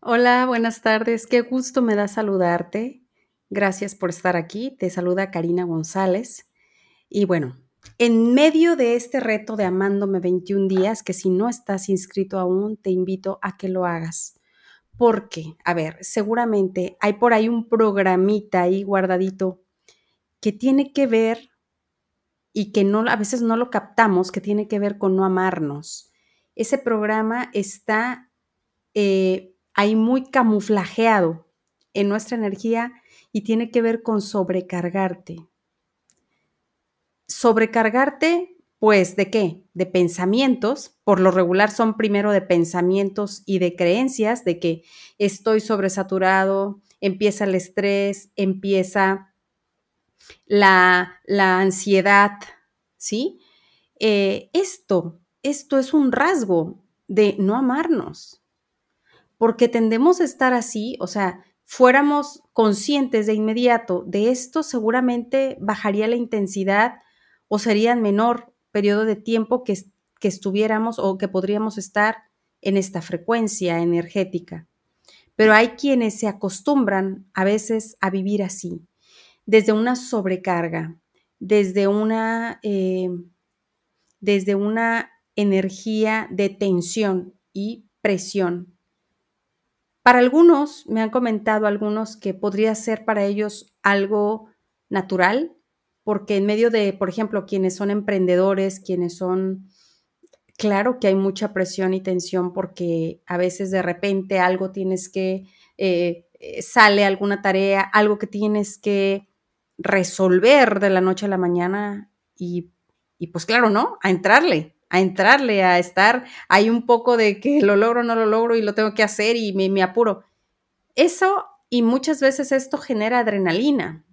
Hola, buenas tardes. Qué gusto me da saludarte. Gracias por estar aquí. Te saluda Karina González. Y bueno, en medio de este reto de Amándome 21 días, que si no estás inscrito aún, te invito a que lo hagas. Porque, a ver, seguramente hay por ahí un programita ahí guardadito que tiene que ver y que no, a veces no lo captamos, que tiene que ver con no amarnos. Ese programa está eh, ahí muy camuflajeado en nuestra energía y tiene que ver con sobrecargarte. Sobrecargarte, pues, ¿de qué? De pensamientos. Por lo regular son primero de pensamientos y de creencias, de que estoy sobresaturado, empieza el estrés, empieza la, la ansiedad, ¿sí? Eh, esto, esto es un rasgo de no amarnos porque tendemos a estar así, o sea, fuéramos conscientes de inmediato de esto, seguramente bajaría la intensidad o sería en menor periodo de tiempo que, que estuviéramos o que podríamos estar en esta frecuencia energética. Pero hay quienes se acostumbran a veces a vivir así, desde una sobrecarga, desde una, eh, desde una energía de tensión y presión. Para algunos, me han comentado algunos que podría ser para ellos algo natural, porque en medio de, por ejemplo, quienes son emprendedores, quienes son, claro que hay mucha presión y tensión porque a veces de repente algo tienes que, eh, eh, sale alguna tarea, algo que tienes que resolver de la noche a la mañana y, y pues claro, ¿no? A entrarle a entrarle, a estar, hay un poco de que lo logro, no lo logro y lo tengo que hacer y me, me apuro. Eso y muchas veces esto genera adrenalina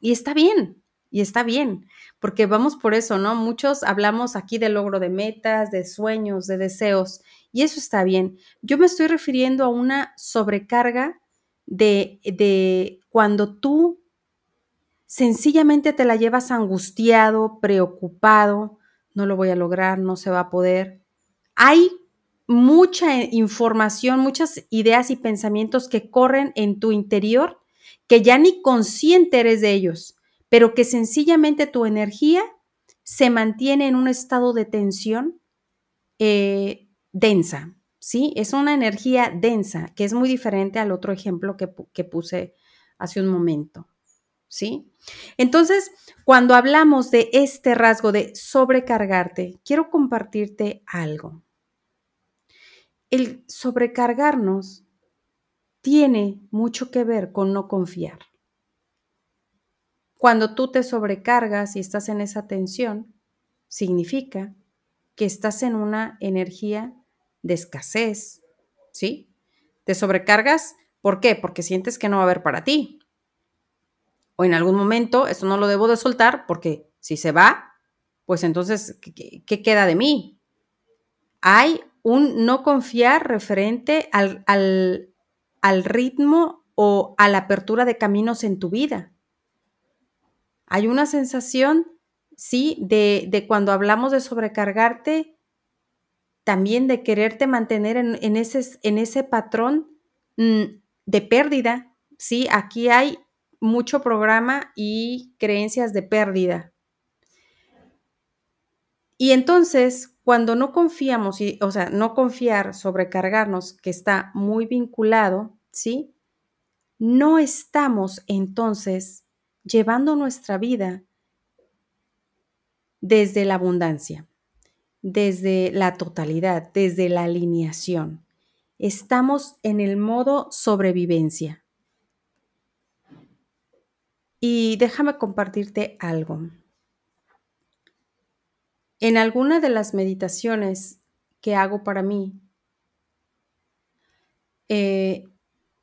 y está bien, y está bien, porque vamos por eso, ¿no? Muchos hablamos aquí de logro de metas, de sueños, de deseos, y eso está bien. Yo me estoy refiriendo a una sobrecarga de, de cuando tú sencillamente te la llevas angustiado, preocupado, no lo voy a lograr, no se va a poder. Hay mucha información, muchas ideas y pensamientos que corren en tu interior que ya ni consciente eres de ellos, pero que sencillamente tu energía se mantiene en un estado de tensión eh, densa, ¿sí? Es una energía densa, que es muy diferente al otro ejemplo que, que puse hace un momento, ¿sí? Entonces, cuando hablamos de este rasgo de sobrecargarte, quiero compartirte algo. El sobrecargarnos tiene mucho que ver con no confiar. Cuando tú te sobrecargas y estás en esa tensión, significa que estás en una energía de escasez, ¿sí? Te sobrecargas, ¿por qué? Porque sientes que no va a haber para ti, o en algún momento, esto no lo debo de soltar porque si se va, pues entonces, ¿qué, queda de mí? Hay un no confiar referente al, al, ritmo o a la apertura de caminos en tu vida. Hay una sensación, sí, de, de cuando hablamos de sobrecargarte, también de quererte mantener en, ese, en ese patrón mm, de pérdida. Sí, aquí hay mucho programa y creencias de pérdida. Y entonces, cuando no confiamos, y, o sea, no confiar, sobrecargarnos, que está muy vinculado, ¿sí? No estamos entonces llevando nuestra vida desde la abundancia, desde la totalidad, desde la alineación. Estamos en el modo sobrevivencia. Y déjame compartirte algo. En alguna de las meditaciones que hago para mí, eh,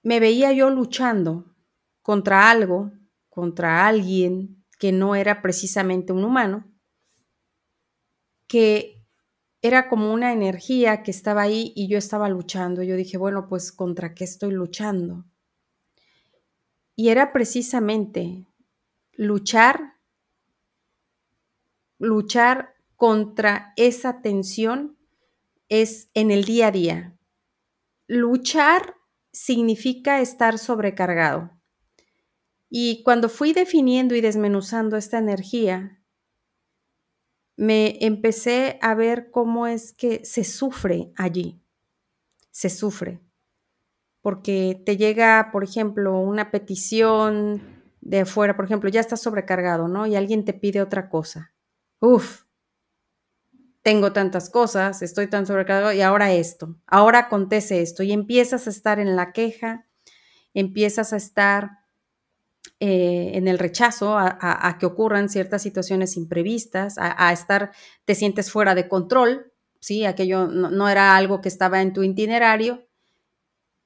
me veía yo luchando contra algo, contra alguien que no era precisamente un humano, que era como una energía que estaba ahí y yo estaba luchando. Yo dije, bueno, pues contra qué estoy luchando. Y era precisamente luchar, luchar contra esa tensión es en el día a día. Luchar significa estar sobrecargado. Y cuando fui definiendo y desmenuzando esta energía, me empecé a ver cómo es que se sufre allí. Se sufre. Porque te llega, por ejemplo, una petición de afuera, por ejemplo, ya estás sobrecargado, ¿no? Y alguien te pide otra cosa. Uf, tengo tantas cosas, estoy tan sobrecargado y ahora esto, ahora acontece esto y empiezas a estar en la queja, empiezas a estar eh, en el rechazo a, que ocurran ciertas situaciones imprevistas, a, estar, te sientes fuera de control, ¿sí? Aquello no, era algo que estaba en tu itinerario.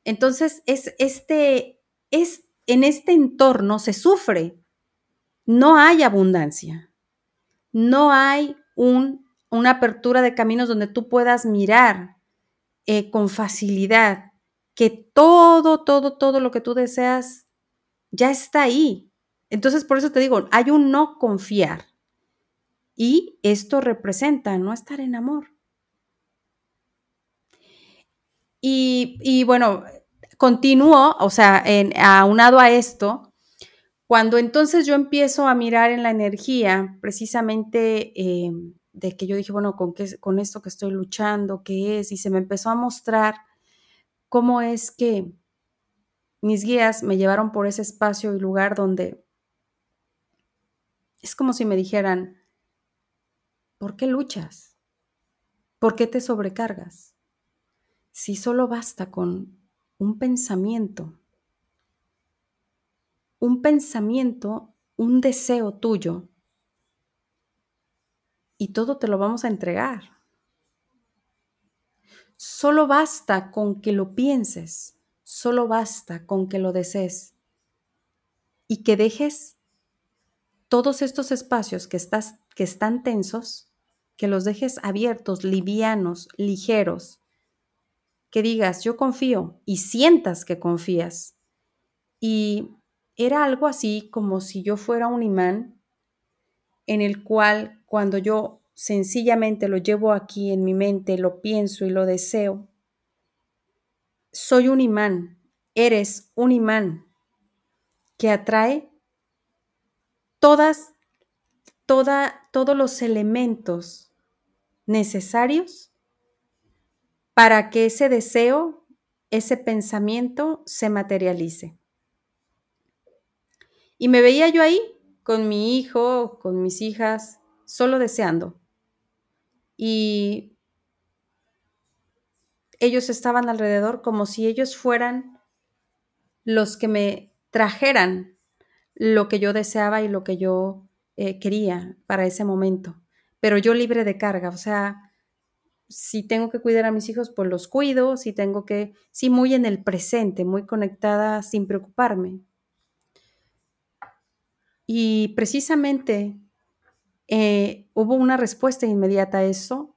Entonces, es, este, es, en este entorno se sufre, no hay abundancia, no hay un una apertura de caminos donde tú puedas mirar eh, con facilidad que todo, todo, todo lo que tú deseas ya está ahí. Entonces, por eso te digo, hay un no confiar. Y esto representa no estar en amor. Y, bueno, continúo, o sea, en, aunado a esto, cuando entonces yo empiezo a mirar en la energía, precisamente em, de que yo dije, bueno, ¿con, qué, con esto que estoy luchando, ¿qué es? Y se me empezó a mostrar cómo es que mis guías me llevaron por ese espacio y lugar donde es como si me dijeran, ¿por qué luchas? ¿Por qué te sobrecargas? Si solo basta con un pensamiento, un pensamiento, un deseo tuyo. Y todo te lo vamos a entregar. Solo basta con que lo pienses, solo basta con que lo desees. Y que dejes todos estos espacios que, estás, que están tensos, que los dejes abiertos, livianos, ligeros, que digas, yo confío y sientas que confías. Y era algo así como si yo fuera un imán en el cual cuando yo sencillamente lo llevo aquí en mi mente, lo pienso y lo deseo, soy un imán, eres un imán que atrae todas, toda, todos los elementos necesarios para que ese deseo, ese pensamiento se materialice. Y me veía yo ahí con mi hijo, con mis hijas, solo deseando. Y ellos estaban alrededor como si ellos fueran los que me trajeran lo que yo deseaba y lo que yo eh, quería para ese momento. Pero yo libre de carga, o sea, si tengo que cuidar a mis hijos, pues los cuido, si tengo que, sí, muy en el presente, muy conectada sin preocuparme. Y precisamente eh, hubo una respuesta inmediata a eso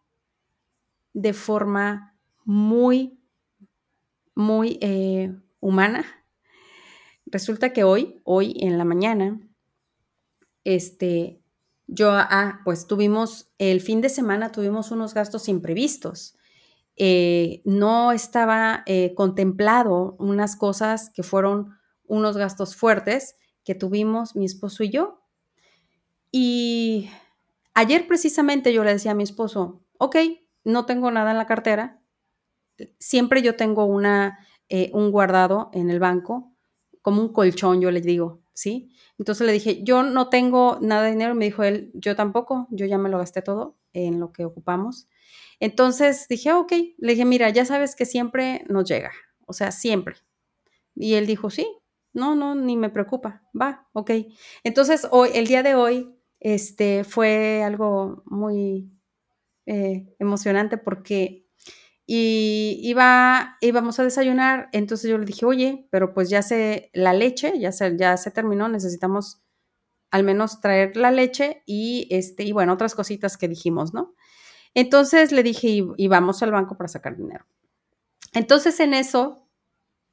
de forma muy, muy eh, humana. Resulta que hoy, hoy en la mañana, este, yo, ah, pues tuvimos, el fin de semana tuvimos unos gastos imprevistos. Eh, no estaba contemplado unas cosas que fueron unos gastos fuertes que tuvimos mi esposo y yo. Y ayer precisamente yo le decía a mi esposo, ok, no tengo nada en la cartera, siempre yo tengo una, eh, un guardado en el banco, como un colchón, yo le digo, ¿sí? Entonces le dije, yo no tengo nada de dinero, me dijo él, yo tampoco, yo ya me lo gasté todo en lo que ocupamos. Entonces dije, ok, le dije, mira, ya sabes que siempre nos llega, o sea, siempre. Y él dijo, sí, no, no, ni me preocupa. Va, ok. Entonces, hoy, el día de hoy, este, fue algo muy eh, emocionante porque y iba, íbamos a desayunar, entonces yo le dije, oye, pero pues ya se, la leche, ya se, ya se terminó, necesitamos al menos traer la leche y, este, y bueno, otras cositas que dijimos, ¿no? Entonces le dije, y vamos al banco para sacar dinero. Entonces en eso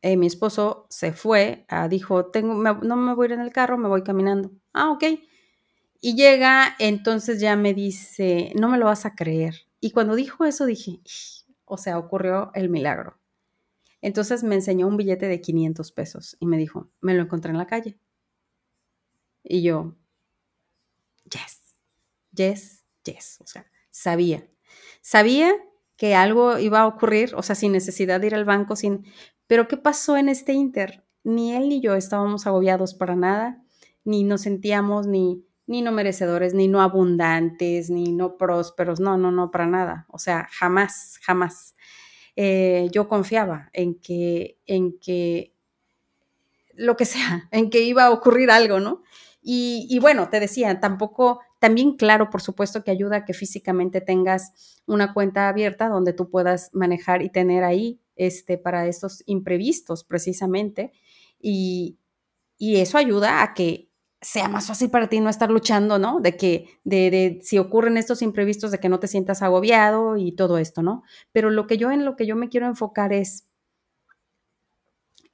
eh, mi esposo se fue, ah, dijo, tengo, no me voy a ir en el carro, me voy caminando. Ah, ok. Y llega, entonces ya me dice, no me lo vas a creer. Y cuando dijo eso dije, o sea, ocurrió el milagro. Entonces me enseñó un billete de 500 pesos y me dijo, me lo encontré en la calle. Y yo, yes, yes, yes. O sea, sabía. Sabía que algo iba a ocurrir, o sea, sin necesidad de ir al banco, sin... Pero ¿qué pasó en este inter? Ni él ni yo estábamos agobiados para nada, ni nos sentíamos ni, ni no merecedores, ni no abundantes, ni no prósperos, no, no, no, para nada. O sea, jamás, jamás. Eh, yo confiaba en que, en que, lo que sea, en que iba a ocurrir algo, ¿no? Y, bueno, te decía, tampoco, también claro, por supuesto que ayuda a que físicamente tengas una cuenta abierta donde tú puedas manejar y tener ahí este, para estos imprevistos precisamente. Y, y eso ayuda a que sea más fácil para ti no estar luchando, ¿no? De que, de, de, si ocurren estos imprevistos, de que no te sientas agobiado y todo esto, ¿no? Pero lo que yo en lo que yo me quiero enfocar es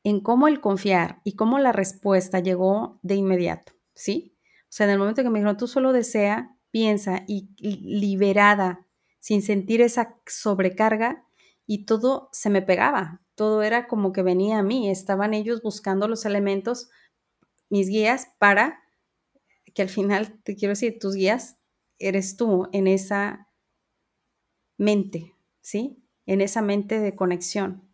en cómo el confiar y cómo la respuesta llegó de inmediato, ¿sí? O sea, en el momento que me dijeron, tú solo desea, piensa y, y liberada, sin sentir esa sobrecarga y todo se me pegaba, todo era como que venía a mí, estaban ellos buscando los elementos mis guías para que al final, te quiero decir, tus guías eres tú en esa mente, ¿sí? En esa mente de conexión.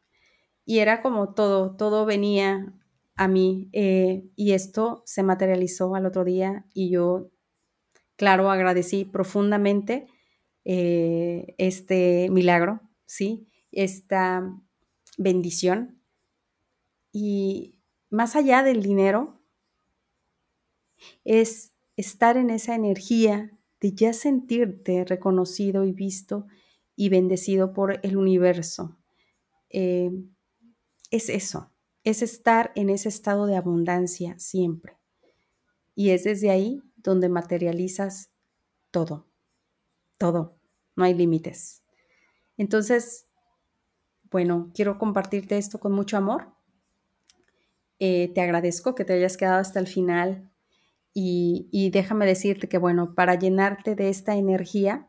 Y era como todo, todo venía a mí eh, y esto se materializó al otro día y yo, claro, agradecí profundamente eh, este milagro, ¿sí? Esta bendición. Y más allá del dinero, es estar en esa energía de ya sentirte reconocido y visto y bendecido por el universo. Eh, es eso, es estar en ese estado de abundancia siempre. Y es desde ahí donde materializas todo, todo, no hay límites. Entonces, bueno, quiero compartirte esto con mucho amor. Eh, te agradezco que te hayas quedado hasta el final y, déjame decirte que, bueno, para llenarte de esta energía,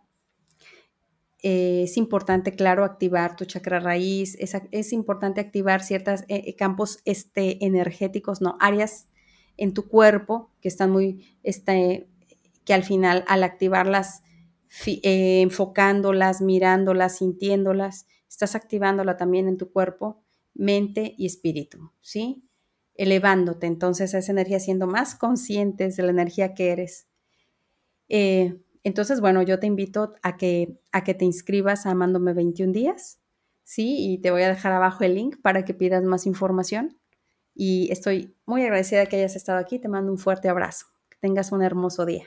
eh, es importante, claro, activar tu chakra raíz, es, importante activar ciertos eh, eh, campos este, energéticos, ¿no? Áreas en tu cuerpo que están muy, este, que al final, al activarlas, enfocándolas, mirándolas, sintiéndolas, estás activándola también en tu cuerpo, mente y espíritu, ¿sí? Elevándote entonces a esa energía, siendo más conscientes de la energía que eres. Eh, entonces, bueno, yo te invito a que, a que te inscribas a Amándome 21 días, ¿sí? Y te voy a dejar abajo el link para que pidas más información. Y estoy muy agradecida que hayas estado aquí. Te mando un fuerte abrazo. Que tengas un hermoso día.